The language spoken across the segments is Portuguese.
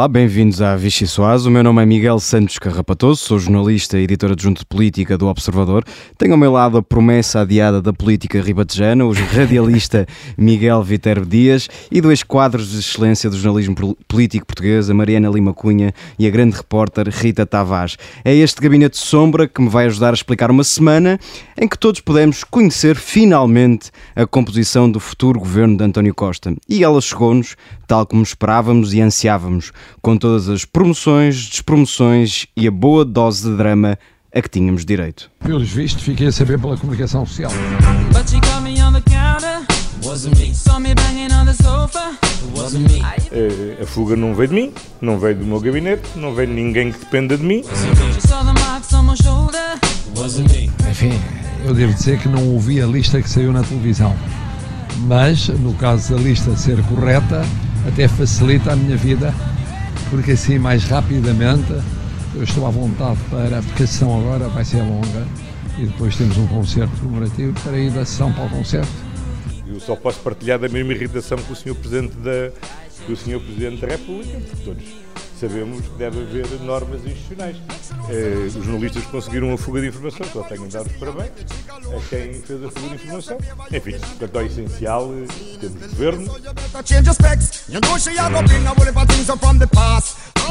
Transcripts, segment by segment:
Olá, bem-vindos à Vichy Soaz. O meu nome é Miguel Santos Carrapatoso, sou jornalista e editor adjunto de política do Observador. Tenho ao meu lado a promessa adiada da política ribatejana, o radialista Miguel Viterbo Dias e dois quadros de excelência do jornalismo político português, a Mariana Lima Cunha e a grande repórter Rita Tavares. É este gabinete de sombra que me vai ajudar a explicar uma semana em que todos podemos conhecer finalmente a composição do futuro governo de António Costa. E ela chegou-nos tal como esperávamos e ansiávamos com todas as promoções, despromoções e a boa dose de drama a que tínhamos direito. Pelos vistos, fiquei a saber pela comunicação social. Uh, a fuga não veio de mim, não veio do meu gabinete, não veio de ninguém que dependa de mim. Enfim, eu devo dizer que não ouvi a lista que saiu na televisão. Mas, no caso da lista ser correta, até facilita a minha vida porque assim mais rapidamente eu estou à vontade para, porque a sessão agora vai ser longa e depois temos um concerto comemorativo para ir da sessão para o concerto. Eu só posso partilhar da mesma irritação com o Sr. Presidente da, com o. Presidente da República, porque todos sabemos que deve haver normas institucionais. Eh, os jornalistas conseguiram a fuga de informação, só tenho de dar os parabéns a quem fez a fuga de informação. Enfim, quanto ao essencial, eh, temos governo.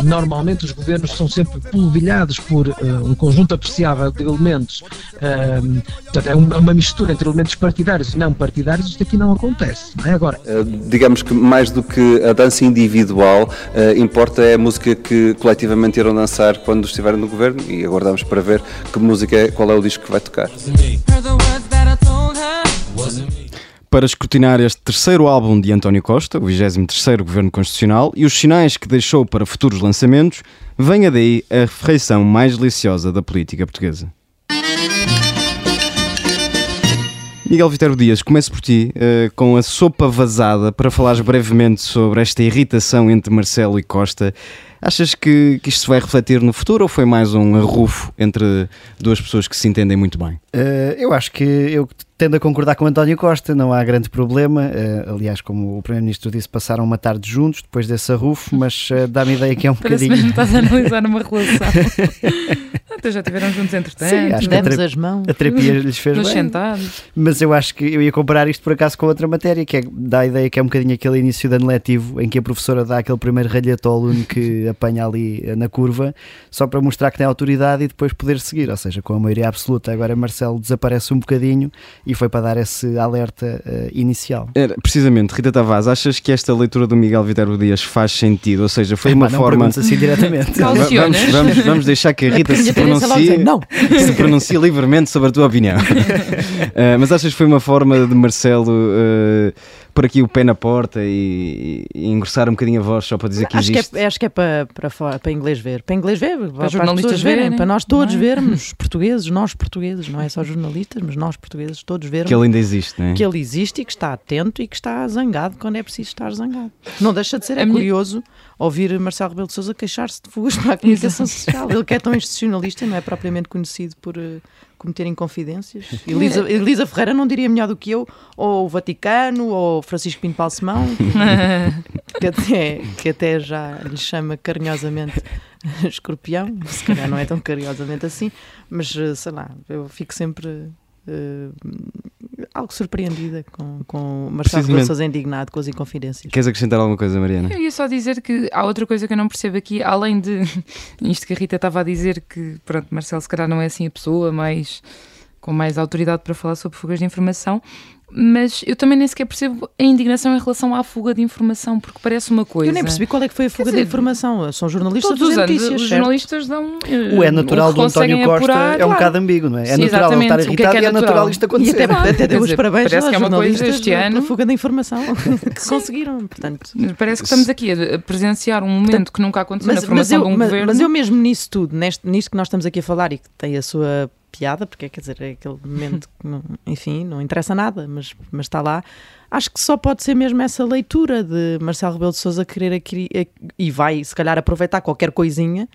Normalmente os governos são sempre polvilhados por uh, um conjunto apreciável de elementos, uh, portanto é uma, mistura entre elementos partidários e não partidários, isto aqui não acontece, não é agora. Uh, digamos que mais do que a dança individual, importa é a música que coletivamente irão dançar quando estiverem no governo e aguardamos para ver que música é, qual é o disco que vai tocar. Para escrutinar este terceiro álbum de António Costa, o 23º Governo Constitucional, e os sinais que deixou para futuros lançamentos, venha daí a refeição mais deliciosa da política portuguesa. Miguel Viterbo Dias, começo por ti, uh, com a sopa vazada, para falares brevemente sobre esta irritação entre Marcelo e Costa. Achas que, que isto se vai refletir no futuro ou foi mais um arrufo entre duas pessoas que se entendem muito bem? Uh, eu acho que eu tendo a concordar com António Costa, não há grande problema. Uh, aliás, como o Primeiro-Ministro disse, passaram uma tarde juntos depois desse arrufo, mas uh, dá-me ideia que é um Parece bocadinho. Mesmo estás a analisar uma relação. Até já estiveram juntos entretanto. Sim, acho Demos que a, as mãos. a terapia lhes fez Nos bem. sentados. Mas eu acho que eu ia comparar isto por acaso com outra matéria, que é, dá a ideia que é um bocadinho aquele início de ano letivo em que a professora dá aquele primeiro ralhete ao aluno que apanha ali eh, na curva, só para mostrar que tem autoridade e depois poder seguir. Ou seja, com a maioria absoluta. Agora Marcelo desaparece um bocadinho e foi para dar esse alerta uh, inicial. Era, precisamente, Rita Tavares, achas que esta leitura do Miguel Viterbo Dias faz sentido? Ou seja, foi é, uma não forma. assim diretamente. vamos, vamos, vamos, deixar que a Rita se pronuncie, não. se pronuncie livremente sobre a tua opinião. uh, mas achas que foi uma forma de Marcelo uh, pôr aqui o pé na porta e, e, engrossar um bocadinho a voz só para dizer que acho existe? Que é, acho que é para, para, para inglês ver. Para inglês ver, para, para jornalistas verem, verem, para nós todos é? vermos, portugueses, nós portugueses, não é só jornalistas, mas nós portugueses, todos vermos. Que ele ainda existe, não é? Que ele existe e que está atento e que está zangado quando é preciso estar zangado. Não deixa de ser, é curioso ouvir Marcelo Rebelo de Sousa queixar-se de fugas para a comunicação social. Ele que é tão institucionalista não é propriamente conhecido por uh, cometer inconfidências. Elisa, Elisa Ferreira não diria melhor do que eu, ou o Vaticano, ou Francisco Pinto Balsemão, que, que, até, que até já lhe chama carinhosamente escorpião, se calhar não é tão carinhosamente assim, mas sei lá, eu fico sempre Uh, algo surpreendida com, com Marcelo Rebelo Sousa indignado com as inconfidências. Queres acrescentar alguma coisa, Mariana? Eu ia só dizer que há outra coisa que eu não percebo aqui, além de isto que a Rita estava a dizer, que pronto, Marcelo se calhar não é assim a pessoa mais com mais autoridade para falar sobre fugas de informação, mas eu também nem sequer percebo a indignação em relação à fuga de informação, porque parece uma coisa. Eu nem percebi qual é que foi a fuga dizer, de informação. São jornalistas todos os anos, notícias, os jornalistas dão. O é natural do António Costa apurar, é um bocado ambíguo, não é? É Sim, natural ele estar irritado é, é, é natural isto acontecer. E até, até deu os parabéns parece que é uma coisa este ano. fuga de informação que conseguiram. Portanto, parece que estamos aqui a presenciar um momento portanto, que nunca aconteceu mas, na formação mas eu, de um mas, governo. Mas eu mesmo nisso tudo, neste, nisto que nós estamos aqui a falar e que tem a sua piada, porque quer dizer, é aquele momento que, não, enfim, não interessa nada, mas, mas está lá. Acho que só pode ser mesmo essa leitura de Marcelo Rebelo de Sousa querer aqui, e vai, se calhar, aproveitar qualquer coisinha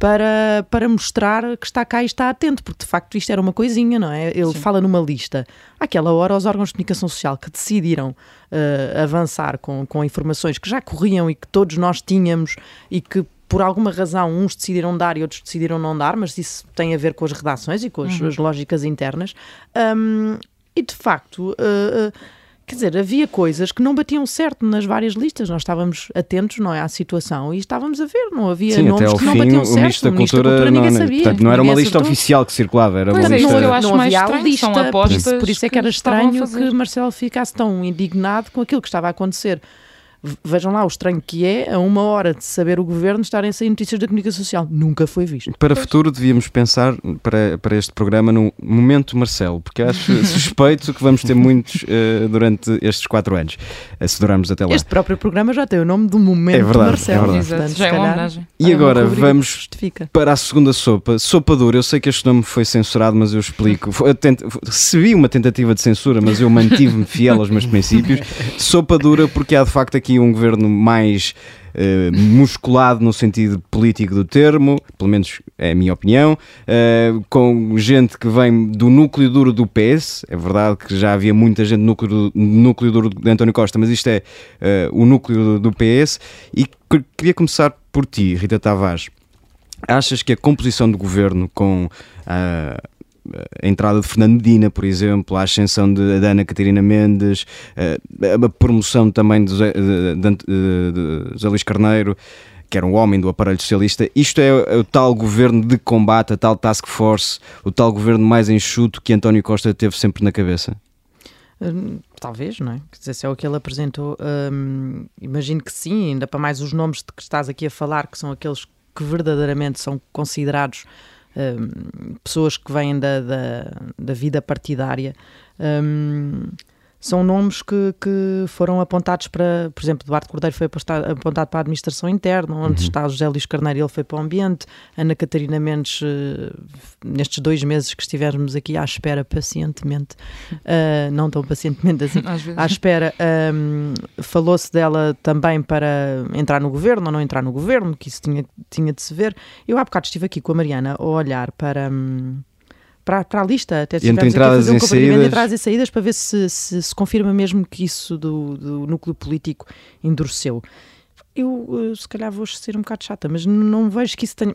para, para mostrar que está cá e está atento, porque de facto isto era uma coisinha, não é? Ele Sim. fala numa lista. Àquela hora, os órgãos de comunicação social que decidiram uh, avançar com, com informações que já corriam e que todos nós tínhamos e que por alguma razão uns decidiram dar e outros decidiram não dar, mas isso tem a ver com as redações e com as, uhum. as lógicas internas. Um, e de facto. Uh, uh, Quer dizer, havia coisas que não batiam certo nas várias listas. Nós estávamos atentos, não é, à situação e estávamos a ver. Não havia Sim, nomes que não fim, batiam certo. Ministro da Cultura, da Cultura ninguém não, sabia. Portanto, não era uma lista acertou. oficial que circulava, era pois uma é, lista. Eu acho não mais havia estranho, lista, por isso é que era estranho que Marcelo ficasse tão indignado com aquilo que estava a acontecer Vejam lá o estranho que é, a uma hora de saber o governo, estarem a sair notícias da comunicação social. Nunca foi visto. Para o futuro, devíamos pensar para, para este programa no momento Marcelo, porque acho suspeito que vamos ter muitos uh, durante estes quatro anos, se durarmos até lá. Este próprio programa já tem o nome do momento é verdade, Marcelo. É verdade. Portanto, já é uma homenagem. E agora vamos para a segunda sopa. Sopa dura. Eu sei que este nome foi censurado, mas eu explico. Recebi uma tentativa de censura, mas eu mantive-me fiel aos meus princípios. Sopa dura porque há de facto aqui aqui um governo mais Uh, musculado no sentido político do termo, pelo menos é a minha opinião, uh, com gente que vem do núcleo duro do PS. É verdade que já havia muita gente no núcleo, núcleo duro de António Costa, mas isto é uh, o núcleo do, PS. E queria começar por ti, Rita Tavares. Achas que a composição do governo com a entrada de Fernando Medina, por exemplo, a ascensão de, Ana Catarina Mendes, a, promoção também de de, de, de Luís Carneiro, que era um homem do aparelho socialista. Isto é o tal governo de combate, a tal task force, o tal governo mais enxuto que António Costa teve sempre na cabeça? Hum, talvez, não é? Quer dizer, se é o que ele apresentou, hum, imagino que sim, ainda para mais os nomes de que estás aqui a falar, que são aqueles que verdadeiramente são considerados pessoas que vêm da, da, da vida partidária. Um, são nomes que, que foram apontados para, por exemplo, Eduardo Cordeiro foi apontado para a administração interna, onde uhum. está José Luís Carneiro, ele foi para o ambiente, Ana Catarina Mendes, uh, nestes dois meses que estivemos aqui à espera pacientemente, uh, não tão pacientemente assim, à espera, um, falou-se dela também para entrar no governo ou não entrar no governo, que isso tinha, tinha de se ver. Eu há bocado estive aqui com a Mariana a olhar para... Um, para, para a lista, até entre entradas um e saídas. entradas e saídas para ver se, se, se confirma mesmo que isso do, do núcleo político endureceu. Eu, eh, se calhar, vou ser um bocado chata, mas não vejo que isso tenha.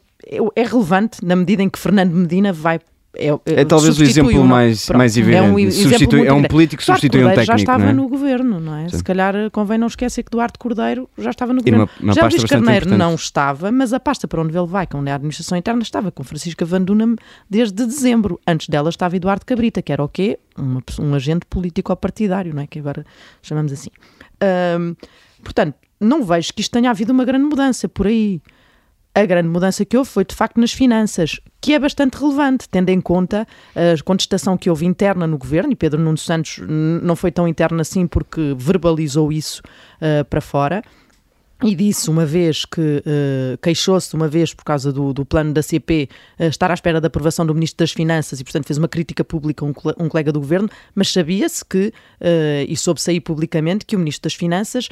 É relevante na medida em que Fernando Medina vai é, é, é talvez o exemplo mais, mais evidente. É um, substitui, é um político que substitui um técnico. já estava é? no governo, não é? Sim. Se calhar convém não esquecer que Duarte Cordeiro já estava no governo. Uma, uma já Luís Carneiro importante. não estava, mas a pasta para onde ele vai, que é a administração interna, estava com Francisca Van Dunham desde dezembro. Antes dela estava Eduardo Cabrita, que era o quê? Uma, um agente político-partidário, não é? Que agora chamamos assim. Portanto, não vejo que isto tenha havido uma grande mudança por aí a grande mudança que houve foi de facto nas finanças, que é bastante relevante, tendo em conta a contestação que houve interna no governo, e Pedro Nuno Santos não foi tão interna assim porque verbalizou isso uh, para fora. E disse uma vez que uh, queixou-se uma vez por causa do, do plano da CP uh, estar à espera da aprovação do Ministro das Finanças e, portanto, fez uma crítica pública a um, um colega do governo, mas sabia-se que, uh, e soube sair publicamente, que o Ministro das Finanças,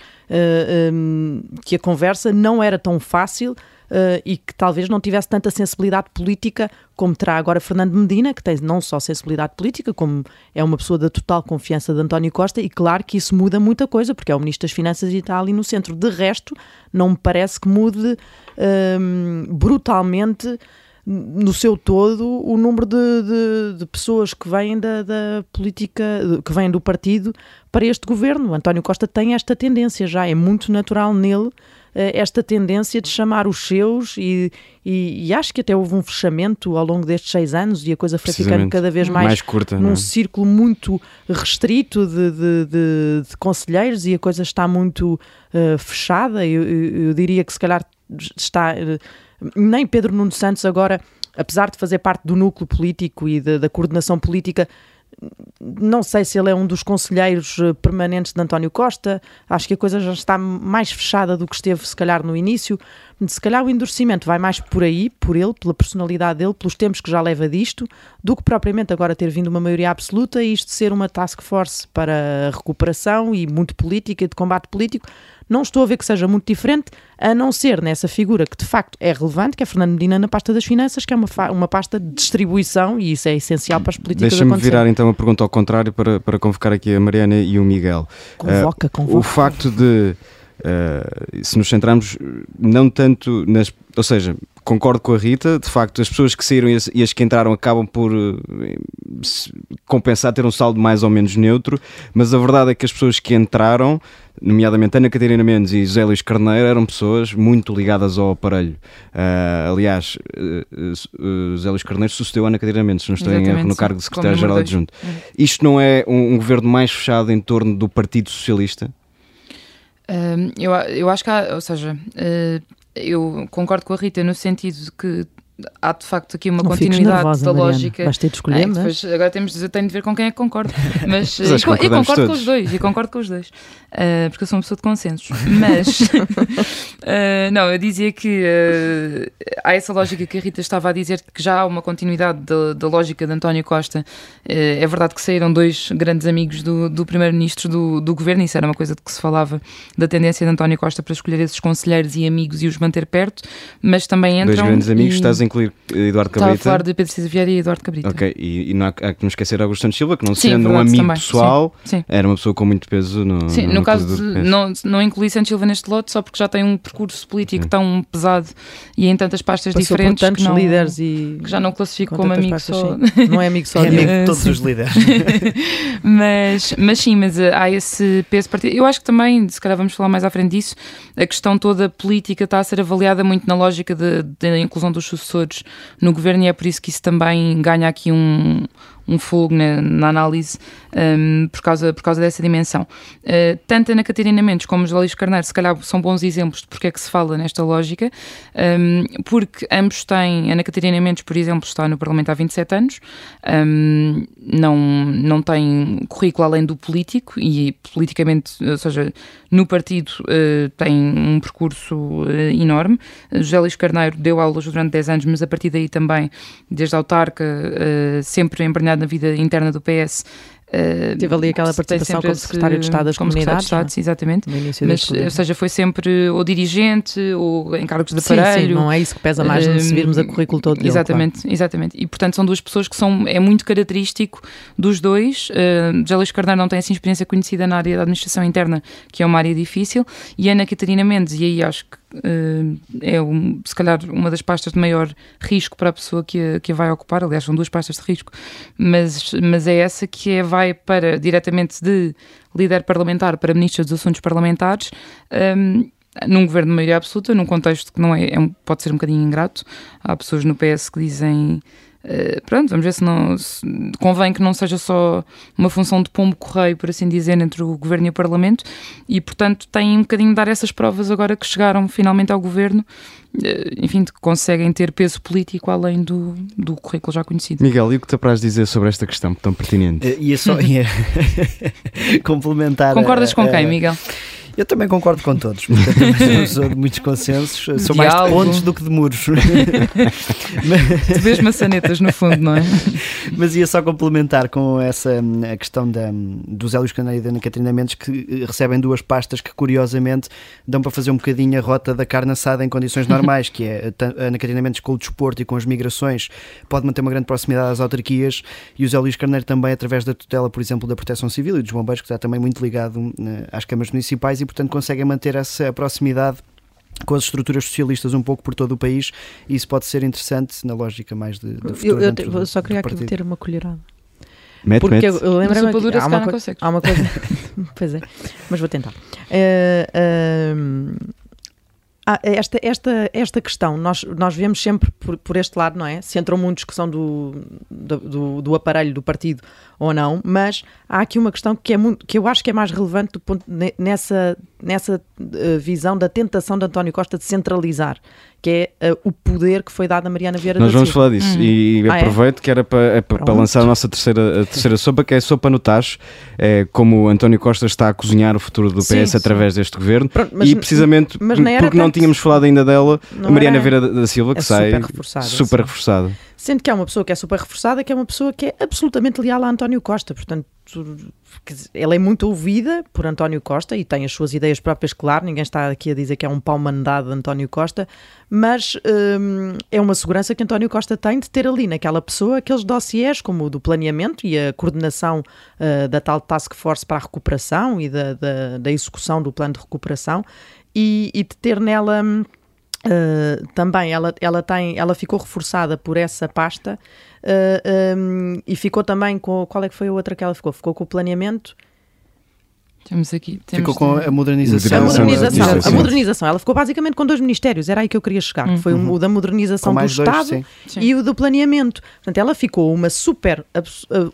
um, que a conversa não era tão fácil uh, e que talvez não tivesse tanta sensibilidade política como terá agora Fernando Medina, que tem não só sensibilidade política, como é uma pessoa da total confiança de António Costa, e claro que isso muda muita coisa, porque é o Ministro das Finanças e está ali no centro. De resto, não me parece que mude uh, brutalmente no seu todo o número de, de, de pessoas que vêm da, da, política, que vêm do partido para este governo. António Costa tem esta tendência já, é muito natural nele esta tendência de chamar os seus e, e, e, acho que até houve um fechamento ao longo destes seis anos e a coisa foi ficando cada vez mais, mais curta, num é? círculo muito restrito de, de, de, de, conselheiros e a coisa está muito uh, fechada. Eu, eu, eu, diria que se calhar está. Uh, nem Pedro Nuno Santos agora, apesar de fazer parte do núcleo político e da coordenação política, não sei se ele é um dos conselheiros eh, permanentes de António Costa, acho que a coisa já está mais fechada do que esteve, se calhar, no início. Se calhar o endurecimento vai mais por aí, por ele, pela personalidade dele, pelos tempos que já leva disto, do que propriamente agora ter vindo uma maioria absoluta e isto ser uma task force para recuperação e muito política e de combate político. Não estou a ver que seja muito diferente, a não ser nessa figura que de facto é relevante, que é Fernando Medina na pasta das finanças, que é uma, uma pasta de distribuição e isso é essencial para as políticas Deixa-me virar então a pergunta ao contrário para, para convocar aqui a Mariana e o Miguel. Convoca, uh, convoca. O facto de Uh, se nos centrarmos não tanto nas. Ou seja, concordo com a Rita, de facto, as pessoas que saíram e as, que entraram acabam por uh, compensar ter um saldo mais ou menos neutro, mas a verdade é que as pessoas que entraram, nomeadamente Ana Catarina Mendes e José Luís Carneiro, eram pessoas muito ligadas ao aparelho. Uh, aliás, José Luís Carneiro sucedeu Ana Catarina Mendes, não estou em erro, no cargo de secretário-geral adjunto. Uhum. Isto não é um, um governo mais fechado em torno do Partido Socialista? Eu, eu acho que há, ou seja, uh, eu concordo com a Rita no sentido de que há de facto aqui uma não continuidade nervosa, da Mariana. lógica. Vais ter de escolher, mas... Depois, agora temos, eu tenho de ver com quem é que concordo. Mas, mas e, e, concordo todos. com os dois, e concordo com os dois. Uh, porque eu sou uma pessoa de consensos. Mas uh, não, eu dizia que uh, há essa lógica que a Rita estava a dizer que já há uma continuidade da, da lógica de António Costa. é verdade que saíram dois grandes amigos do, do primeiro-ministro do, do governo, isso era uma coisa de que se falava da tendência de António Costa para escolher esses conselheiros e amigos e os manter perto, mas também entram. Dois grandes amigos, e... estás a incluir Eduardo Cabrita. Estava a falar de Pedro Cisa Vieira e Eduardo Cabrita. Ok, e, e não há, há, que não esquecer Augusto Santos Silva, que não sim, sendo um amigo também. pessoal, sim, sim. era uma pessoa com muito peso no Sim, no, no caso de, não, não incluí Santos Silva neste lote só porque já tem um percurso político tão pesado e em tantas pastas Passou diferentes por tantos que, não, líderes e que já não classifico como amigo pastas, só. Não é amigo só é amigo de todos os líderes. mas, mas sim, mas uh, há esse peso partido. Eu acho que também, se calhar vamos falar mais à frente disso, a questão toda política está a ser avaliada muito na lógica da inclusão dos sucessores no governo e é por isso que isso também ganha aqui um, um fogo na, na análise um, por, causa, por causa dessa dimensão. Uh, tanto Ana Catarina Mendes como José Luís Carneiro, se calhar, são bons exemplos de porque é que se fala nesta lógica, um, porque ambos têm, Ana Catarina Mendes, por exemplo, está no Parlamento há 27 anos, um, não, não tem currículo além do político e politicamente, ou seja, no partido uh, tem um percurso uh, enorme. José Luís Carneiro deu aulas durante 10 anos, mas a partir daí também, desde a autarca, sempre na vida interna do PS, Uh, Teve ali aquela participação como secretário de Estado das como Comunidades. Secretário de Estado, exatamente. Mas, ou seja, foi sempre ou dirigente ou em cargos de aparelho. Sim, sim, não é isso que pesa mais uh, se virmos a currículo todo dele. Exatamente, claro. exatamente. E portanto são duas pessoas que são, é muito característico dos dois. Uh, José Luís Carneiro não tem assim experiência conhecida na área da administração interna, que é uma área difícil, e Ana Catarina Mendes, e aí acho que é um, se calhar uma das pastas de maior risco para a pessoa que a, que a vai ocupar. Aliás, são duas pastas de risco, mas, mas é essa que é, vai para diretamente de líder parlamentar para ministro dos Assuntos Parlamentares. Um, num governo de maioria absoluta, num contexto que não é, é um, pode ser um bocadinho ingrato. Há pessoas no PS que dizem pronto, vamos ver se não se, convém que não seja só uma função de pombo correio, por assim dizer, entre o governo e o parlamento, e portanto tem um bocadinho de dar essas provas agora que chegaram finalmente ao governo, uh, enfim, que conseguem ter peso político além do, do currículo já conhecido. Miguel, e o que te apraz dizer sobre esta questão tão pertinente? Uh, ia só ia complementar. Concordas com quem, Miguel? Eu também concordo com todos, porque sou de muitos consensos, sou mais de pontos do que de muros. tu vês maçanetas no fundo, não é? Mas ia só complementar com essa a questão da, do Zé Luís Caneiro e da Ana Catarina Mendes, que recebem duas pastas que curiosamente dão para fazer um bocadinho a rota da carne assada em condições normais, que é a Ana Catarina Mendes com o desporto e com as migrações pode manter uma grande proximidade às autarquias e o Zé Luís Carneiro também através da tutela, por exemplo, da Proteção Civil e dos bombeiros, que está também muito ligado eh, às câmaras municipais e, portanto, conseguem manter essa proximidade com as estruturas socialistas um pouco por todo o país e isso pode ser interessante na lógica mais de, de futuro. Eu, eu, eu só queria aqui meter uma colherada. Mete, Porque mete. eu, eu lembro-me que há uma, co há uma coisa. pois é, mas vou tentar. Uh, uh, ah, esta, esta, esta questão, nós, nós vemos sempre por, por este lado, não é? Se entrou muito discussão do, do, do, aparelho do partido ou não, mas há aqui uma questão que, é muito, que eu acho que é mais relevante ponto, nessa, nessa uh, visão da tentação de António Costa de centralizar que é uh, o poder que foi dado a Mariana Vieira Nós vamos Silva. falar disso e ah, é? aproveito é? que era para, é para, para, lançar a nossa terceira, a terceira sopa, que é a sopa no tacho, é, como António Costa está a cozinhar o futuro do PS sim, sim. através deste governo Pronto, mas, e precisamente mas porque tanto, não tínhamos falado ainda dela, a Mariana Vieira da Silva, que é sai super reforçada. Super reforçada. Sendo que é uma pessoa que é super reforçada, que é uma pessoa que é absolutamente leal a António Costa, portanto ela é muito ouvida por António Costa e tem as suas ideias próprias, claro, ninguém está aqui a dizer que é um pau mandado de António Costa, mas hum, é uma segurança que António Costa tem de ter ali naquela pessoa aqueles dossiers como o do planeamento e a coordenação uh, da tal task force para a recuperação e da, da, da execução do plano de recuperação e, e de ter nela... Uh, também ela, ela, tem, ela ficou reforçada por essa pasta uh, eh, um, e ficou também com. Qual é que foi a outra que ela ficou? Ficou com o planeamento temos aqui. Temos ficou com a modernização. A modernização, a modernização. Ela ficou basicamente com dois ministérios, era aí que eu queria chegar, uhum. que foi o da modernização do Estado dois, e o do planeamento. Portanto, ela ficou uma super,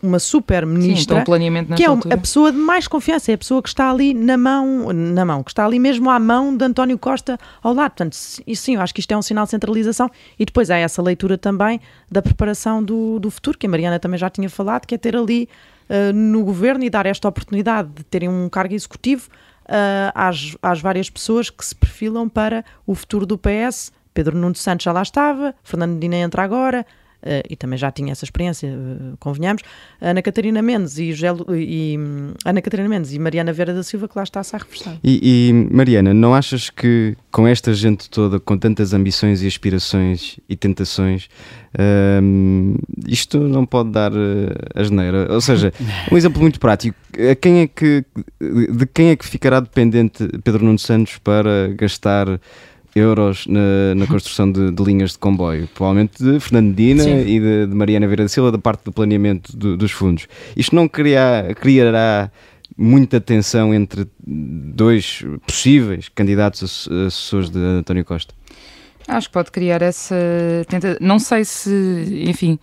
uma super ministra, sim, então, que é altura. a pessoa de mais confiança, é a pessoa que está ali na mão, na mão, que está ali mesmo à mão de António Costa ao lado. Portanto, e sim, eu acho que isto é um sinal de centralização e depois há essa leitura também da preparação do, do futuro, que a Mariana também já tinha falado, que é ter ali uh, no governo e dar esta oportunidade de terem um cargo executivo uh, às, às várias pessoas que se perfilam para o futuro do PS. Pedro Nuno Santos já lá estava, Fernando Medina entra agora, Uh, e também já tinha essa experiência, uh, convenhamos, Ana Catarina Mendes e, e um, Ana Catarina Mendes e Mariana Vera da Silva que lá está-se a reforçar. E, e, Mariana, não achas que com esta gente toda, com tantas ambições e aspirações e tentações, uh, isto não pode dar uh, asneira? Ou seja, um exemplo muito prático, a quem é que, de quem é que ficará dependente Pedro Nuno Santos para gastar euros na, na construção de, de, linhas de comboio, provavelmente de Fernandina e de, de, Mariana Vieira da Silva, da parte do planeamento do, dos fundos. Isto não criar, criará muita tensão entre dois possíveis candidatos assessores de António Costa? Acho que pode criar essa. Não sei se, enfim,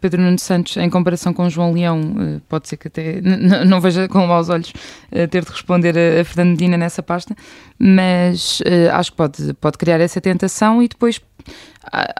Pedro Nuno Santos, em comparação com João Leão, eh, pode ser que até não veja com maus olhos eh, ter de responder a Fernando Medina nessa pasta, mas acho que pode, pode criar essa tentação e depois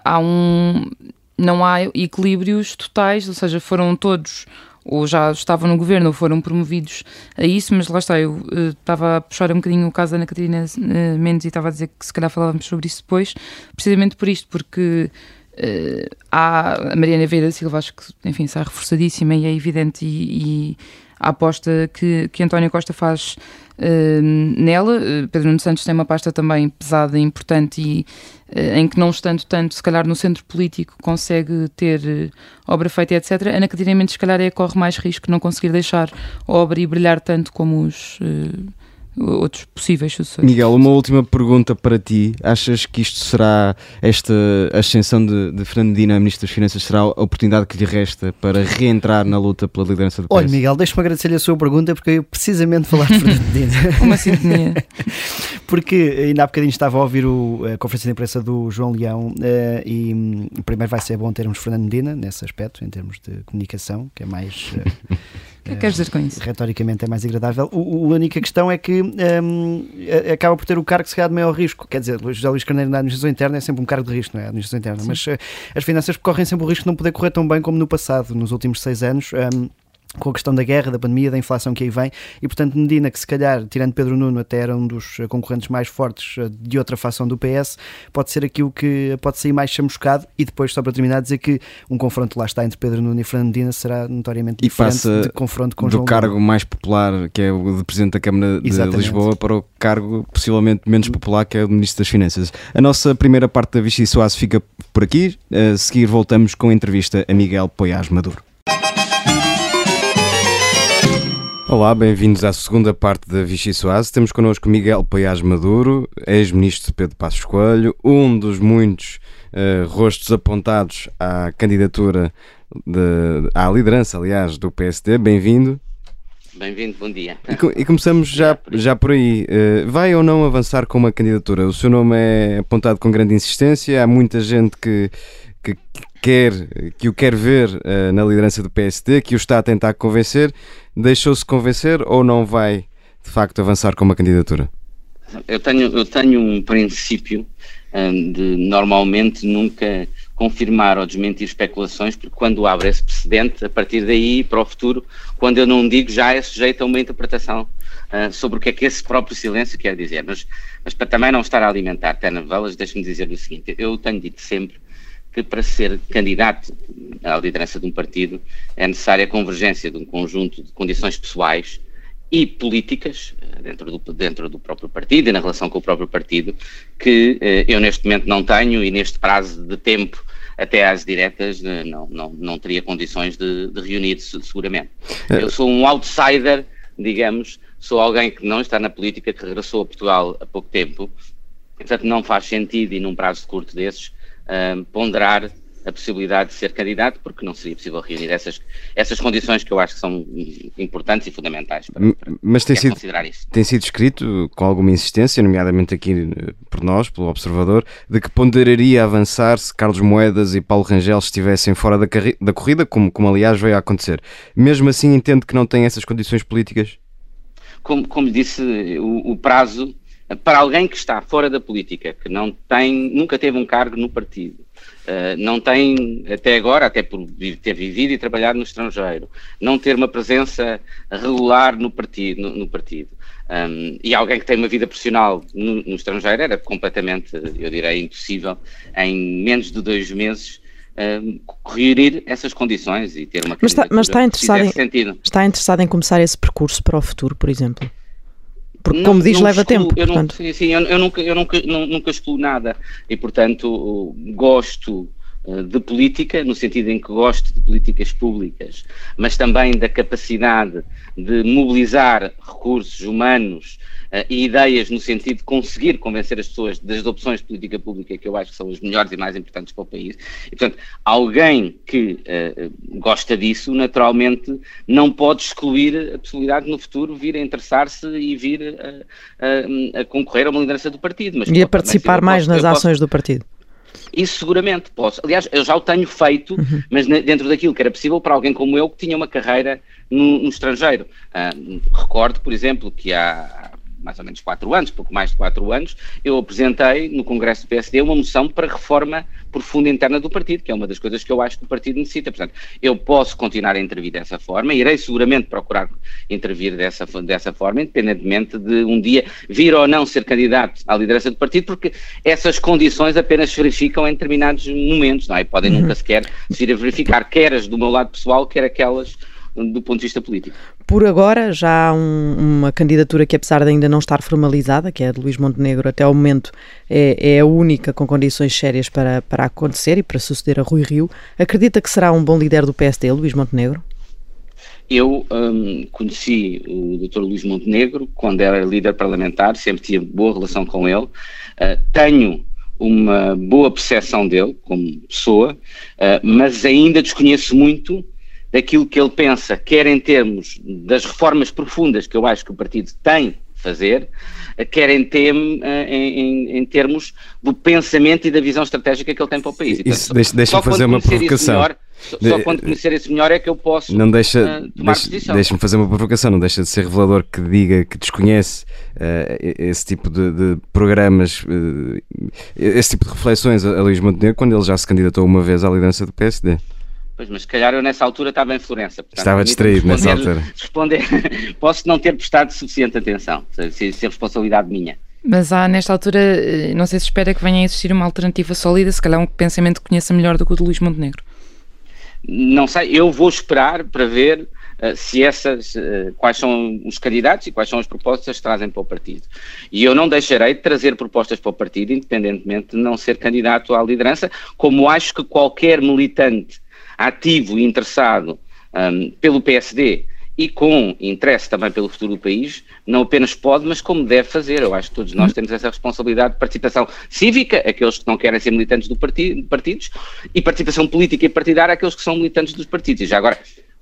há um. Não há equilíbrios totais, ou seja, foram todos ou já estavam no governo ou foram promovidos a isso, mas lá está, eu uh, estava a puxar um bocadinho o caso da Ana Catarina uh, Mendes e estava a dizer que se calhar falávamos sobre isso depois, precisamente por isto, porque uh, há a Mariana Vieira Silva, acho que enfim, está reforçadíssima e é evidente e, e a aposta que, que António Costa faz uh, nela. Pedro Nuno Santos tem uma pasta também pesada e importante e uh, em que não estando tanto, se calhar no centro político, consegue ter obra feita, etc. Ana Catarina Mendes, se calhar, é corre mais risco de não conseguir deixar obra e brilhar tanto como os outros possíveis sucessores. Miguel, uma última pergunta para ti. Achas que isto será, esta ascensão de, de Fernandina a Ministra das Finanças, será a oportunidade que lhe resta para reentrar na luta pela liderança do PS? Olha, Miguel, deixa-me agradecer-lhe a sua pergunta porque eu precisamente falar de Fernandina. uma sintonia. porque ainda há bocadinho estava a ouvir o, a conferência de imprensa do João Leão uh, e um, primeiro vai ser bom termos Fernandina nesse aspecto, em termos de comunicação, que é mais... Uh, que é que queres dizer com isso? Retoricamente é mais agradável. O, a única questão é que um, acaba por ter o cargo, se calhar, de maior risco. Quer dizer, José Luís Carneiro na administração interna é sempre um cargo de risco, não é? A administração interna. Sim. Mas uh, as finanças correm sempre o risco de não poder correr tão bem como no passado, nos últimos seis anos. Um, com a questão da guerra, da pandemia, da inflação que aí vem, e portanto Medina, que se calhar, tirando Pedro Nuno, até era um dos eh, concorrentes mais fortes eh, de outra facção do PS, pode ser aquilo que pode sair mais chamuscado, e depois, só para terminar, dizer que um confronto lá está entre Pedro Nuno e Fernando Medina será notoriamente e diferente de confronto com do João cargo mais popular, que é o de Presidente da Câmara de Exatamente. Lisboa, para o cargo possivelmente menos popular, que é o de Ministro das Finanças. A nossa primeira parte da Vichy Soares fica por aqui, a seguir voltamos com a entrevista a Miguel Poiás Maduro. Olá, bem-vindos à segunda parte da Vichy Soase. Temos connosco Miguel Paiás Maduro, ex-ministro de Pedro Passos Coelho, um dos muitos uh, rostos apontados à candidatura, de, à liderança, aliás, do PSD. Bem-vindo. Bem-vindo, bom dia. E, e, começamos já, já por aí. Uh, vai ou não avançar com uma candidatura? O seu nome é apontado com grande insistência, há muita gente que, que quer, que o quer ver uh, na liderança do PSD, que o está a tentar convencer deixou-se convencer ou não vai de facto avançar com uma candidatura? Eu tenho, eu tenho um princípio um, de normalmente nunca confirmar ou desmentir especulações, porque quando abre esse precedente, a partir daí para o futuro, quando eu não digo, já é sujeito a uma interpretação uh, sobre o que é que esse próprio silêncio quer dizer. Mas, mas para também não estar a alimentar telenovelas, deixe-me dizer o seguinte: eu tenho dito sempre que para ser candidato à liderança de um partido é necessária a convergência de um conjunto de condições pessoais e políticas eh, dentro do, dentro do próprio partido e na relação com o próprio partido que eh, eu neste momento não tenho e neste prazo de tempo até às diretas eh, não, não, não teria condições de, de reunir seguramente. Eu sou um outsider, digamos, sou alguém que não está na política, que regressou a Portugal há pouco tempo, portanto não faz sentido e num prazo curto desses ponderar a possibilidade de ser candidato, porque não seria possível reunir essas, essas condições que eu acho que são importantes e fundamentais para, para Mas tem sido, considerar isso. Tem sido escrito com alguma insistência, nomeadamente aqui eh, por nós, pelo Observador, de que ponderaria avançar se Carlos Moedas e Paulo Rangel estivessem fora da, da corrida, como, como aliás veio a acontecer. Mesmo assim, entende que não tem essas condições políticas? Como, como disse, o, o prazo para alguém que está fora da política, que não tem, nunca teve um cargo no partido, uh, não tem até agora, até por ter vivido e trabalhado no estrangeiro, não ter uma presença regular no partido, no, no partido. Um, e alguém que tem uma vida profissional no, no, estrangeiro era completamente, eu direi, impossível em menos de dois meses um, reunir essas condições e ter uma mas está, mas está interessado em, está interessado em começar esse percurso para o futuro, por exemplo? Porque, não, como diz, leva excluo, tempo. Eu não, sim, sim eu, eu, nunca, eu nunca, nunca excluo nada e, portanto, gosto de política, no sentido em que gosto de políticas públicas, mas também da capacidade de mobilizar recursos humanos uh, e ideias no sentido de conseguir convencer as pessoas das opções de política pública que eu acho que são as melhores e mais importantes para o país. E, portanto, alguém que uh, gosta disso, naturalmente, não pode excluir a possibilidade de no futuro vir a interessar-se e vir a, a, a, concorrer a uma liderança do partido. Mas, e a participar mais nas ações posso, do partido. Isso seguramente posso. Aliás, eu já o tenho feito, uhum. mas dentro daquilo que era possível para alguém como eu que tinha uma carreira no, no estrangeiro. Uh, recordo, por exemplo, que há mais ou menos quatro anos, pouco mais de quatro anos, eu apresentei no Congresso do PSD uma moção para reforma profunda interna do partido, que é uma das coisas que eu acho que o partido necessita. Portanto, eu posso continuar a intervir dessa forma, irei seguramente procurar intervir dessa, dessa forma, independentemente de um dia vir ou não ser candidato à liderança do partido, porque essas condições apenas se verificam em determinados momentos, não é? Podem uhum. nunca sequer se vir a verificar, quer as do meu lado pessoal, quer aquelas do ponto de vista político. Por agora, já há um, uma candidatura que, apesar de ainda não estar formalizada, que é a de Luís Montenegro, até ao momento é, é a única com condições sérias para, para acontecer e para suceder a Rui Rio. Acredita que será um bom líder do PSD, Luís Montenegro? Eu um, conheci o Dr. Luís Montenegro quando era líder parlamentar, sempre tive boa relação com ele. Uh, tenho uma boa percepção dele como pessoa, uh, mas ainda desconheço muito daquilo que ele pensa, quer em termos das reformas profundas que eu acho que o partido tem de fazer, quer em, tem, eh, em, em, em, termos do pensamento e da visão estratégica que ele tem para o país. Isso, deixa, deixa-me fazer uma provocação. Melhor, só, só, quando conhecer isso melhor é que eu posso não deixa, uh, tomar deixa, posição. Deixa-me fazer uma provocação, não deixa de ser revelador que diga que desconhece uh, esse tipo de, de programas, uh, esse tipo de reflexões a Luís Montenegro quando ele já se candidatou uma vez à liderança do PSD. Pois, mas se calhar eu nessa altura estava em Florença. Portanto, estava distraído nessa altura. Responder, posso não ter prestado suficiente atenção, se, se é responsabilidade minha. Mas há, nesta altura, eh, não sei se espera que venha a existir uma alternativa sólida, se calhar um pensamento que conheça melhor do que o de Luís Montenegro. Não sei, eu vou esperar para ver uh, se essas, uh, quais são os candidatos e quais são as propostas que trazem para o partido. E eu não deixarei de trazer propostas para o partido, independentemente de não ser candidato à liderança, como acho que qualquer militante ativo e interessado um, pelo PSD e com interesse também pelo futuro do país, não apenas pode, mas como deve fazer. Eu acho que todos nós temos essa responsabilidade de participação cívica, aqueles que não querem ser militantes do partido, partidos, e participação política e partidária, aqueles que são militantes dos partidos. E já agora,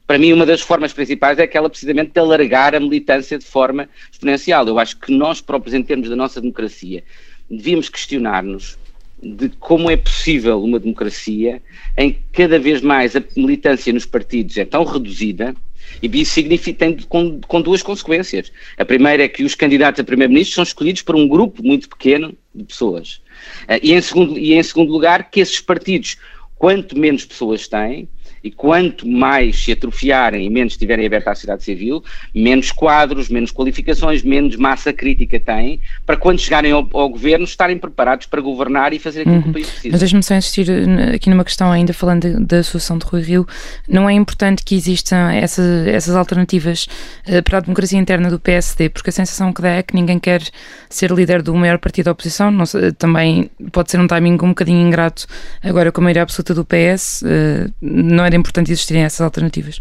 para mim, uma das formas principais é aquela precisamente de alargar a militância de forma exponencial. Eu acho que nós próprios, em termos da nossa democracia, devíamos questionar-nos de como é possível uma democracia em que cada vez mais a militância nos partidos é tão reduzida e isso significa, tem com, com duas consequências. A primeira é que os candidatos a primeiro-ministro são escolhidos por um grupo muito pequeno de pessoas. Uh, e, em segundo, e em segundo lugar, que esses partidos, quanto menos pessoas têm, E quanto mais se atrofiarem e menos estiverem abertos à sociedade civil, menos quadros, menos qualificações, menos massa crítica têm, para quando chegarem ao, ao governo estarem preparados para governar e fazer aquilo uhum. que o país precisa. Mas deixe-me só insistir eh, aqui numa questão ainda falando da Associação de Rui Rio, não é importante que existam essa, essas alternativas uh, para a democracia interna do PSD, porque a sensação que dá é que ninguém quer ser líder do maior partido da oposição, não, também pode ser um timing um bocadinho ingrato agora com a maioria absoluta do PS, uh, não era importante existirem essas alternativas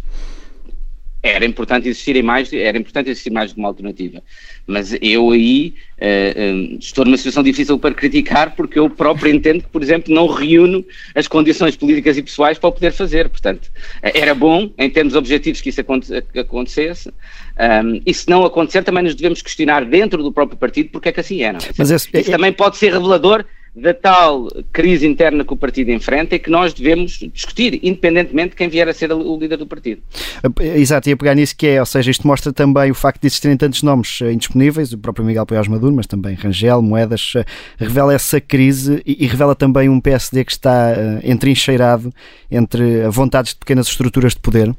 era importante existirem mais, era importante existir mais de uma alternativa. Mas eu aí uh, uh, estou numa situação difícil para criticar porque eu próprio entendo que, por exemplo, não reúno as condições políticas e pessoais para o poder fazer. Portanto, era bom, em termos objetivos, que isso acontecesse. Um, e se não acontecer, também nos devemos questionar dentro do próprio partido porque é que assim era. Mas esse, isso é, também pode ser revelador da tal crise interna que o partido enfrenta e que nós devemos discutir, independentemente de quem vier a ser o líder do partido. Exato, e a pegar nisso que é, ou seja, isto mostra também o facto de existirem tantos nomes eh, indisponíveis, o próprio Miguel Poiás Maduro, mas também Rangel, Moedas, eh, revela essa crise e, e revela também um PSD que está uh, entrincheirado entre vontades de pequenas estruturas de poder.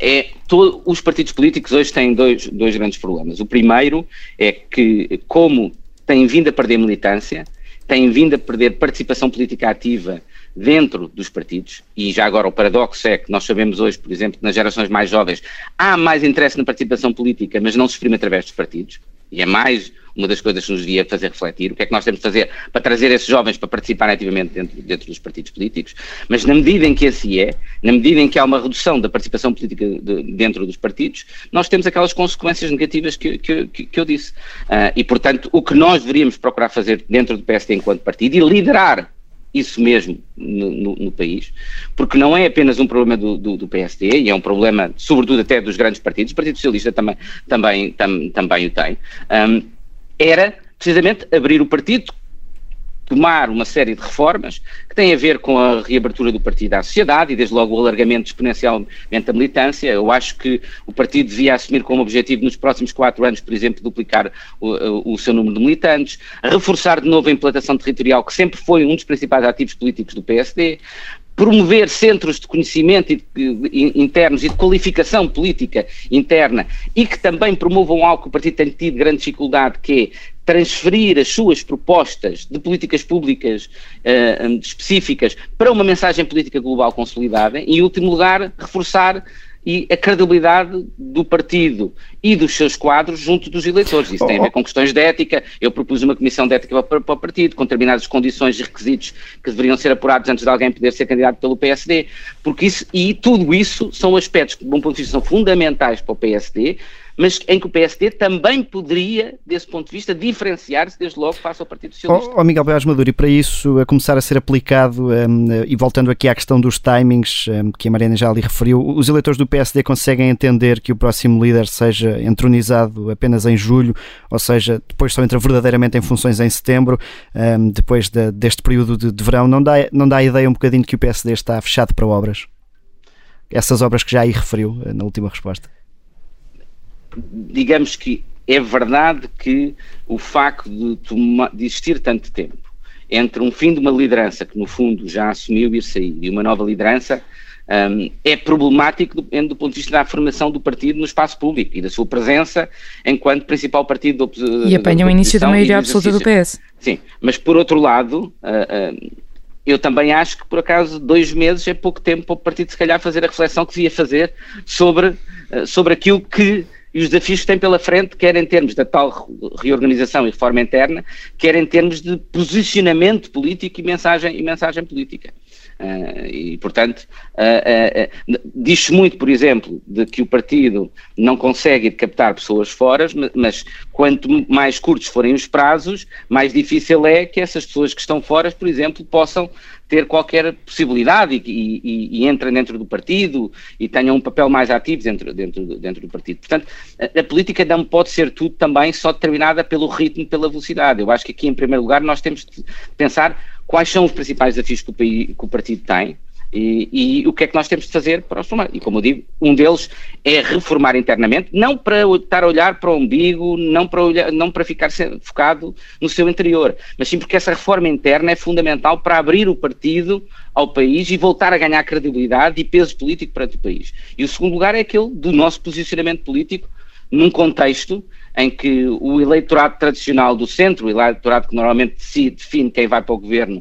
É, todo, os partidos políticos hoje têm dois, dois grandes problemas. O primeiro é que, como têm vindo a perder militância, têm vindo a perder participação política ativa dentro dos partidos, e já agora o paradoxo é que nós sabemos hoje, por exemplo, que nas gerações mais jovens há mais interesse na participação política, mas não se exprime através dos partidos, e é mais uma das coisas que nos devia fazer refletir, o que é que nós temos de fazer para trazer esses jovens para participarem ativamente dentro, dentro dos partidos políticos, mas na medida em que assim é, na medida em que há uma redução da participação política de, dentro dos partidos, nós temos aquelas consequências negativas que, que, que eu disse. Uh, e, portanto, o que nós deveríamos procurar fazer dentro do PSD enquanto partido e liderar isso mesmo no, no, no, país, porque não é apenas um problema do, do, do, PSD, e é um problema, sobretudo até dos grandes partidos, o Partido Socialista também, também, tam, também o tem. Um, era precisamente abrir o partido, tomar uma série de reformas que têm a ver com a reabertura do partido à sociedade e, desde logo, o alargamento exponencialmente da militância. Eu acho que o partido devia assumir como objetivo, nos próximos quatro anos, por exemplo, duplicar o, o seu número de militantes, reforçar de novo a implantação territorial, que sempre foi um dos principais ativos políticos do PSD, promover centros de conhecimento internos e de qualificação política interna e que também promovam algo que o partido tem tido grande dificuldade, que é transferir as suas propostas de políticas públicas uh, específicas para uma mensagem política global consolidada e, em último lugar, reforçar e a credibilidade do partido e dos seus quadros junto dos eleitores. Isso tem a ver com questões de ética. Eu propus uma comissão de ética para, para o partido, com determinadas condições e requisitos que deveriam ser apurados antes de alguém poder ser candidato pelo PSD. Porque isso, e tudo isso são aspectos que, de um ponto de vista, são fundamentais para o PSD, mas em que o PSD também poderia, desse ponto de vista, diferenciar-se desde logo face ao Partido Socialista. Oh, oh Miguel Pérez Maduro, e para isso a começar a ser aplicado, um, e voltando aqui à questão dos timings, um, que a Mariana já ali referiu, os eleitores do PSD conseguem entender que o próximo líder seja entronizado apenas em julho, ou seja, depois só entra verdadeiramente em funções em setembro, um, depois de, deste período de, de verão, não dá, não dá a ideia um bocadinho que o PSD está fechado para obras? Essas obras que já aí referiu eh, na última resposta digamos que é verdade que o facto de, toma, de existir tanto tempo entre um fim de uma liderança que no fundo já assumiu ir sair e uma nova liderança um, é problemático do, do, ponto de vista da formação do partido no espaço público e da sua presença enquanto principal partido da E apanha o início da maioria absoluta do PS. Sim, mas por outro lado, uh, uh, eu também acho que por acaso dois meses é pouco tempo para o partido se calhar fazer a reflexão que devia fazer sobre, uh, sobre aquilo que e os desafios que tem pela frente, quer em termos da tal reorganização e reforma interna, quer em termos de posicionamento político e mensagem, e mensagem política. Uh, e, portanto, uh, uh, diz-se muito, por exemplo, de que o partido não consegue captar pessoas fora, mas quanto mais curtos forem os prazos, mais difícil é que essas pessoas que estão fora, por exemplo, possam ter qualquer possibilidade e, e, e entrem dentro do partido e tenham um papel mais ativo dentro, dentro, dentro do partido. Portanto, a, a, política não pode ser tudo também só determinada pelo ritmo, pela velocidade. Eu acho que aqui, em primeiro lugar, nós temos de pensar quais são os principais desafios que o, país, que o partido tem, E, e, o que é que nós temos de fazer para os formar? E como eu digo, um deles é reformar internamente, não para estar a olhar para o umbigo, não para, olhar, não para ficar focado no seu interior, mas sim porque essa reforma interna é fundamental para abrir o partido ao país e voltar a ganhar credibilidade e peso político perante o país. E o segundo lugar é aquele do nosso posicionamento político num contexto em que o eleitorado tradicional do centro, o eleitorado que normalmente define quem vai para o governo,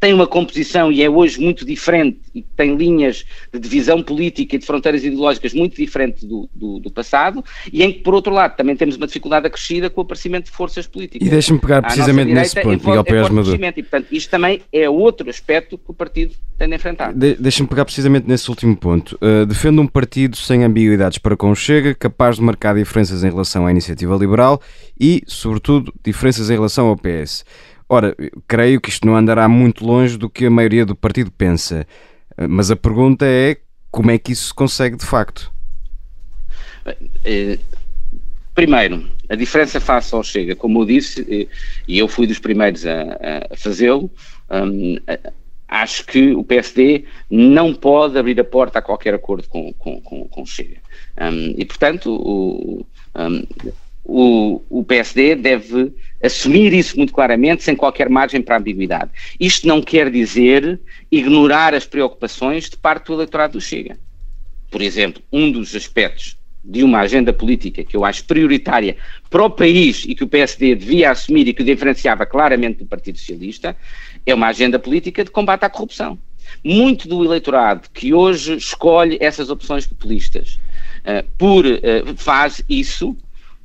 tem uma composição e é hoje muito diferente e tem linhas de divisão política e de fronteiras ideológicas muito diferentes do, do, do, passado e em que, por outro lado, também temos uma dificuldade acrescida com o aparecimento de forças políticas. E deixe-me pegar precisamente nesse ponto, Miguel Pérez Maduro. E, portanto, isto também é outro aspecto que o partido tem de enfrentar. De, Deixe-me pegar precisamente nesse último ponto. Uh, defende um partido sem ambiguidades para com o Chega, capaz de marcar diferenças em relação à iniciativa liberal e, sobretudo, diferenças em relação ao PS. Ora, creio que isto não andará muito longe do que a maioria do partido pensa. Mas a pergunta é como é que isso se consegue de facto? Eh, primeiro, a diferença face ao Chega, como eu disse, eh, e eu fui dos primeiros a, a fazê-lo, um, acho que o PSD não pode abrir a porta a qualquer acordo com, com, com, com o Chega. Um, e, portanto, o, um, o, o PSD deve assumir isso muito claramente, sem qualquer margem para ambiguidade. Isto não quer dizer ignorar as preocupações de parte do eleitorado do Chega. Por exemplo, um dos aspectos de uma agenda política que eu acho prioritária para o país e que o PSD devia assumir e que o diferenciava claramente do Partido Socialista é uma agenda política de combate à corrupção. Muito do eleitorado que hoje escolhe essas opções populistas uh, por, uh, faz isso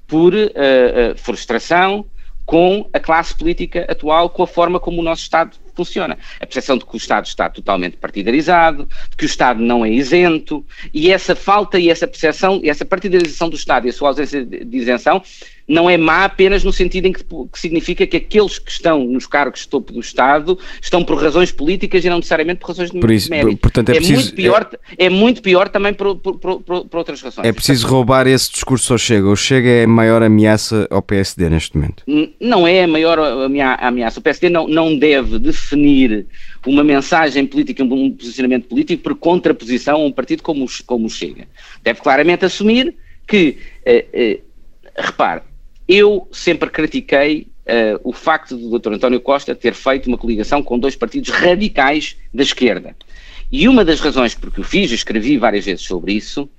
por uh, frustração com a classe política atual, com a forma como o nosso Estado funciona. A percepção de que o Estado está totalmente partidarizado, de que o Estado não é isento, e essa falta e essa percepção, e essa partidarização do Estado e a sua ausência de isenção não é má apenas no sentido em que, que, significa que aqueles que estão nos cargos de topo do Estado estão por razões políticas e não necessariamente por razões de por isso, mérito. Portanto, é, é preciso, muito pior, é... é... muito pior também por, por, por, por, outras razões. É preciso roubar esse discurso ao Chega. O Chega é a maior ameaça ao PSD neste momento. Não é a maior ameaça. O PSD não, não deve definir uma mensagem política, um posicionamento político por contraposição a um partido como, como o Chega. Deve claramente assumir que, eh, eh, repare, eu sempre critiquei uh, o facto do Dr. António Costa ter feito uma coligação com dois partidos radicais da esquerda. E uma das razões por que o fiz, escrevi várias vezes sobre isso,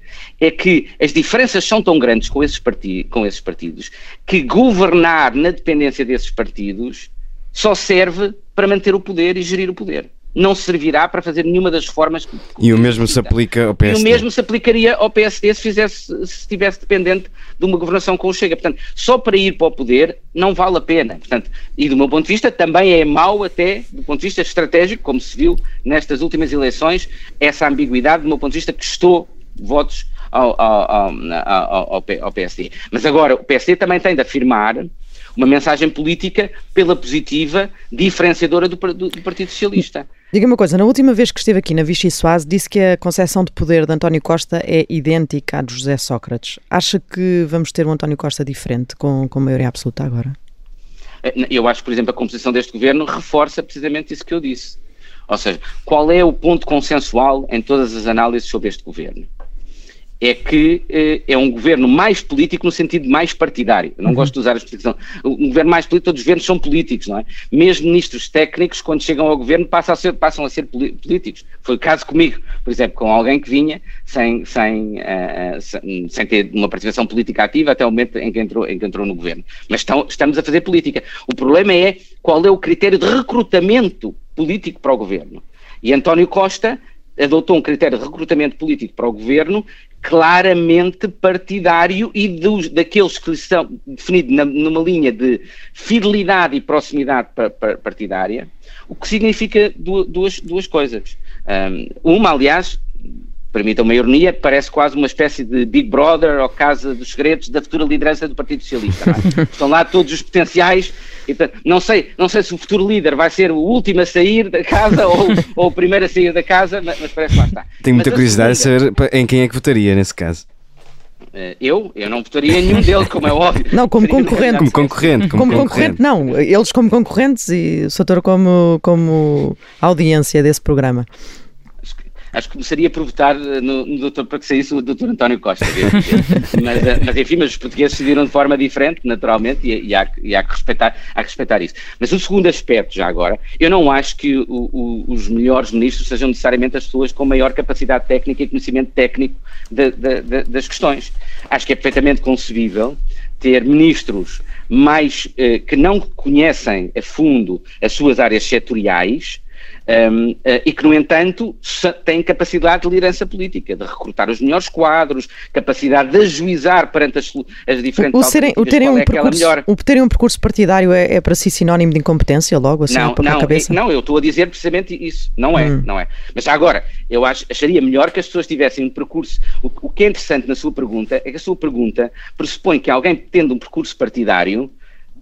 é que as diferenças são tão grandes com esses, com esses partidos que governar na dependência desses partidos só serve para manter o poder e gerir o poder não servirá para fazer nenhuma das reformas que. E o mesmo se aplica ao PSD. E o mesmo se aplicaria ao PSD se, fizesse, se estivesse dependente de uma governação com o Chega. Portanto, só para ir para o poder não vale a pena. Portanto, e do meu ponto de vista também é mau até do ponto de vista estratégico, como se viu nestas últimas eleições, essa ambiguidade do meu ponto de vista custou votos ao, ao, ao, ao, PSD. Mas agora o PSD também tem de afirmar uma mensagem política pela positiva, diferenciadora do, do, do Partido Socialista. Diga-me uma coisa, na última vez que esteve aqui na Vichy Soase disse que a concepção de poder de António Costa é idêntica à de José Sócrates. Acha que vamos ter um António Costa diferente com, com maioria absoluta agora? Eh, eu acho, por exemplo, a composição deste governo reforça precisamente isso que eu disse. Ou seja, qual é o ponto consensual em todas as análises sobre este governo? É que eh, é um governo mais político no sentido mais partidário. Eu não uhum. gosto de usar a expressão. Um governo mais político, todos os governos são políticos, não é? Mesmo ministros técnicos, quando chegam ao governo, passam a ser, passam a ser políticos. Foi o caso comigo, por exemplo, com alguém que vinha sem, sem, uh, sem, sem, ter uma participação política ativa até o momento em que entrou, em que entrou no governo. Mas estão, estamos a fazer política. O problema é qual é o critério de recrutamento político para o governo. E António Costa adotou um critério de recrutamento político para o governo claramente partidário e dos, daqueles que são definidos numa linha de fidelidade e proximidade partidária, o que significa duas, duas coisas. Um, uma, aliás, permita uma ironia, parece quase uma espécie de Big Brother ou Casa dos Segredos da futura liderança do Partido Socialista. É? Estão lá todos os potenciais. E, portanto, não, sei, não sei se o futuro líder vai ser o último a sair da casa ou, ou o primeiro a sair da casa, mas, mas parece que lá está. Tenho muita curiosidade de saber em quem é que votaria nesse caso. Eh, eu? Eu não votaria em nenhum deles, como é óbvio. Não, como concorrente. Como concorrente. Como, como concorrente. não. Eles como concorrentes e o Soutor como, como audiência desse programa acho que começaria por votar no, no doutor, para que saísse o doutor António Costa. mas, eh, mas, enfim, mas os portugueses decidiram de forma diferente, naturalmente, e, e, há, e há, que respeitar, há que respeitar isso. Mas o segundo aspecto, já agora, eu não acho que o, o, os melhores ministros sejam necessariamente as pessoas com maior capacidade técnica e conhecimento técnico de, de, de, das questões. Acho que é perfeitamente concebível ter ministros mais eh, que não conhecem a fundo as suas áreas setoriais um, uh, e que, no entanto, têm capacidade de liderança política, de recrutar os melhores quadros, capacidade de ajuizar perante as, as diferentes o, serem, o terem um é percurso, O terem um percurso partidário é, é, para si sinónimo de incompetência, logo, assim, não, não, cabeça? É, não, eu estou a dizer precisamente isso. Não é, hum. não é. Mas agora, eu acho, acharia melhor que as pessoas tivessem um percurso. O, o que é interessante na sua pergunta é que a sua pergunta pressupõe que alguém tendo um percurso partidário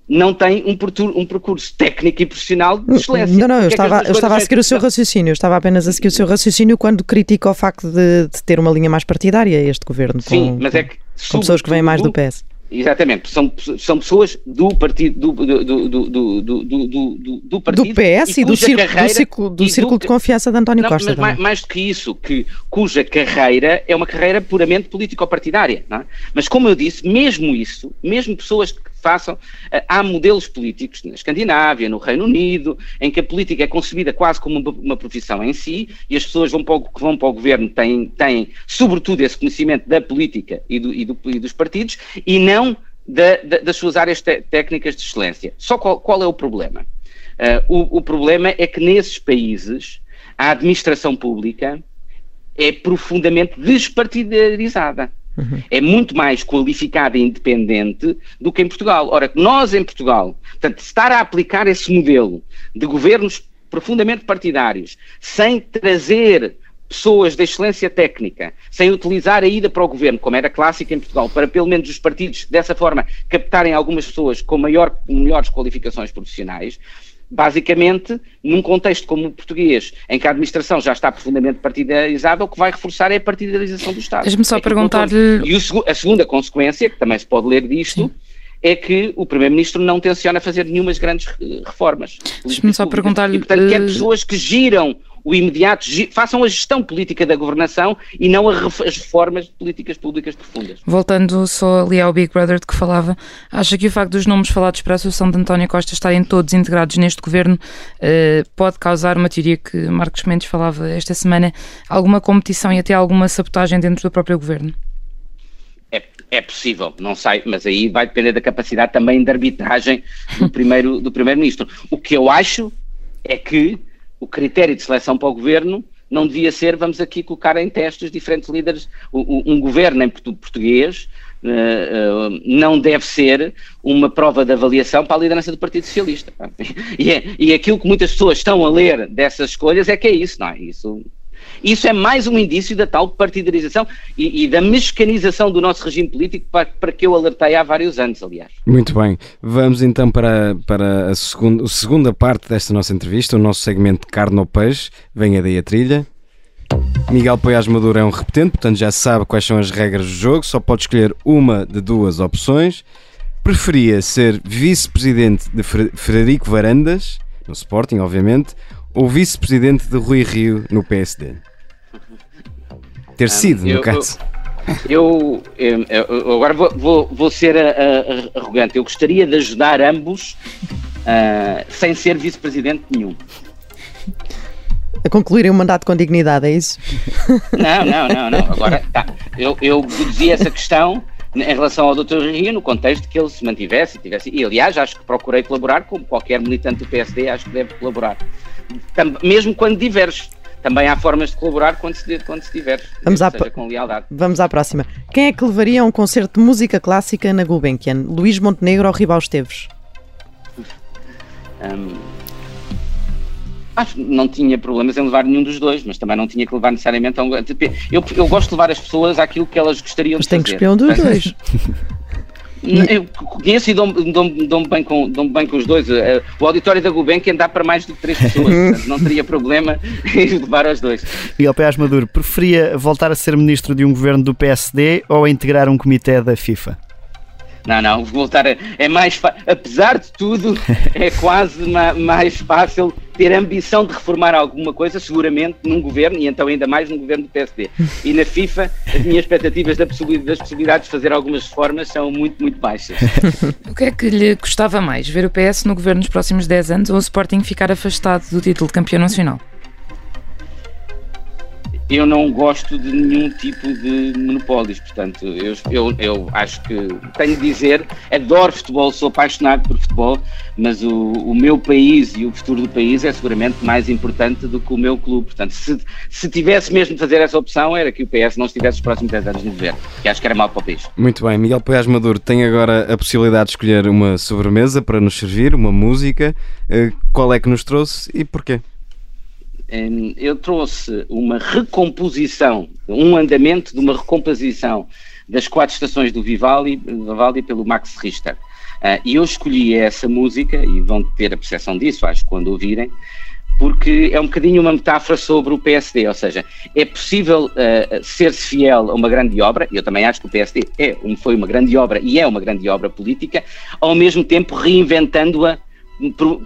não tem um, um, percurso técnico e profissional de excelência. Não, não, eu é estava, eu estava a seguir o seu raciocínio, eu estava apenas a seguir o seu raciocínio quando critica o facto de, de ter uma linha mais partidária este governo. Sim, com, mas é que. Com pessoas que vêm mais do PS. Exatamente, são, são pessoas do partido do, do, do, do, do, do, do partido do PS e, e do, círculo, carreira, do círculo, do círculo de confiança de António não, Costa. Mas mais, mais, do que isso, que, cuja carreira é uma carreira puramente político-partidária. É? Mas como eu disse, mesmo isso, mesmo pessoas que façam, eh, há modelos políticos na Escandinávia, no Reino Unido, em que a política é concebida quase como uma, profissão em si e as pessoas vão para o, vão para o governo têm, têm sobretudo esse conhecimento da política e, do, e, do, e dos partidos e não da, da, das suas áreas técnicas de excelência. Só qual, qual é o problema? Uh, o, o problema é que nesses países a administração pública é profundamente despartidarizada. Uhum. É muito mais qualificada e independente do que em Portugal. Ora, nós em Portugal, portanto, estar a aplicar esse modelo de governos profundamente partidários, sem trazer pessoas de excelência técnica, sem utilizar a ida para o governo, como era clássico em Portugal, para pelo menos os partidos, dessa forma, captarem algumas pessoas com maior, melhores qualificações profissionais, basicamente, num contexto como o português, em que a administração já está profundamente partidarizada, o que vai reforçar é a partidarização do Estado. Deixe-me só é perguntar-lhe... E o, a segunda consequência, que também se pode ler disto, Sim. é que o Primeiro-Ministro não tenciona fazer nenhumas grandes reformas. Deixe-me só perguntar-lhe... E, portanto, quer pessoas que giram o imediato, façam a gestão política da governação e não as reformas de políticas públicas profundas. Voltando só ali ao Big Brother de que falava, acha que o facto dos nomes falados para a Associação de António Costa estarem todos integrados neste governo uh, pode causar uma teoria que Marcos Mendes falava esta semana, alguma competição e até alguma sabotagem dentro do próprio governo? É, é, possível, não sei, mas aí vai depender da capacidade também de arbitragem do primeiro do primeiro-ministro. O que eu acho é que o critério de seleção para o governo não devia ser, vamos aqui colocar em teste os diferentes líderes, um governo em português uh, uh, não deve ser uma prova de avaliação para a liderança do Partido Socialista. E, é, e aquilo que muitas pessoas estão a ler dessas escolhas é que é isso, não é? Isso isso é mais um indício da tal partidarização e, e da mexicanização do nosso regime político para, para, que eu alertei há vários anos, aliás. Muito bem. Vamos então para, para a, segunda, a segunda parte desta nossa entrevista, o nosso segmento carne ou peixe. Venha daí a trilha. Miguel Poiás Maduro é um repetente, portanto já sabe quais são as regras do jogo, só pode escolher uma de duas opções. Preferia ser vice-presidente de Frederico Varandas, no Sporting, obviamente, ou vice-presidente de Rui Rio no PSD? Ter sido, no caso. Eu, eu, eu, agora vou, vou, vou ser a, a, arrogante. Eu gostaria de ajudar ambos uh, sem ser vice-presidente nenhum. A concluírem o mandato com dignidade, é isso? Não, não, não, não. Agora, tá. eu, eu deduzi essa questão em relação ao Dr. Rio, no contexto que ele se mantivesse, tivesse, e aliás, acho que procurei colaborar, como qualquer militante do PSD, acho que deve colaborar. mesmo quando diverge. Também há formas de colaborar quando se, quando se diverge, Vamos à, seja com lealdade. Vamos à próxima. Quem é que levaria a um concerto de música clássica na Gulbenkian? Luís Montenegro ou Ribal Esteves? Um, Acho que não tinha problemas em levar nenhum dos dois, mas também não tinha que levar necessariamente a um. Eu, eu gosto de levar as pessoas àquilo que elas gostariam mas de fazer. Mas tem que escolher um dos dois. Eu conheço e dou-me dou dou bem, com, dou bem com os dois. Eh, o auditório da Gulbenkian dá para mais do que três pessoas, portanto, não teria problema em levar os dois. Miguel Pérez Maduro, preferia voltar a ser ministro de um governo do PSD ou a integrar um comitê da FIFA? Não, não, voltar a, é mais apesar de tudo, é quase ma, mais fácil ter ambição de reformar alguma coisa, seguramente num governo, e então ainda mais num governo do PSD. E na FIFA, as minhas expectativas das possibilidades de fazer algumas reformas são muito, muito baixas. o que é que lhe custava mais, ver o PS no governo nos próximos 10 anos ou o Sporting ficar afastado do título de campeão nacional? Eu não gosto de nenhum tipo de monopólios, portanto, eu, eu, eu acho que tenho de dizer, adoro futebol, sou apaixonado por futebol, mas o, o meu país e o futuro do país é seguramente mais importante do que o meu clube. Portanto, se, se tivesse mesmo de fazer essa opção, era que o PS não estivesse os próximos 10 anos no governo, que acho que era mal para o país. Muito bem, Miguel Poiás Maduro tem agora a possibilidade de escolher uma sobremesa para nos servir, uma música. Eh, qual é que nos trouxe e porquê? Eu trouxe uma recomposição, um andamento de uma recomposição das quatro estações do Vivaldi, Vivaldi pelo Max Richter. Uh, e eu escolhi essa música, e vão ter a percepção disso, acho, quando ouvirem, porque é um bocadinho uma metáfora sobre o PSD, ou seja, é possível uh, ser-se fiel a uma grande obra, eu também acho que o PSD é, foi uma grande obra e é uma grande obra política, ao mesmo tempo reinventando-a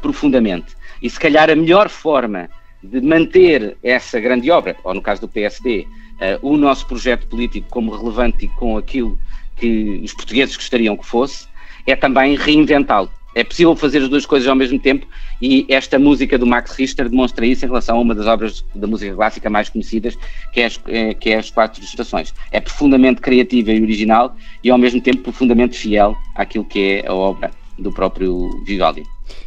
profundamente. E se calhar a melhor forma de manter essa grande obra, ou no caso do PSD, uh, eh, o nosso projeto político como relevante e com aquilo que os portugueses gostariam que fosse, é também reinventá-lo. É possível fazer as duas coisas ao mesmo tempo e esta música do Max Richter demonstra isso em relação a uma das obras da música clássica mais conhecidas, que é as, é, que é as Quatro Estações. É profundamente criativa e original e ao mesmo tempo profundamente fiel àquilo que é a obra do próprio Vivaldi.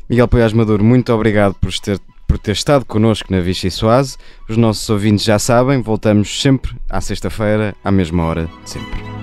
Miguel Poiás Maduro, muito obrigado por ter por ter estado connosco na Vichy Soase. Os nossos ouvintes já sabem, voltamos sempre à sexta-feira, à mesma hora sempre.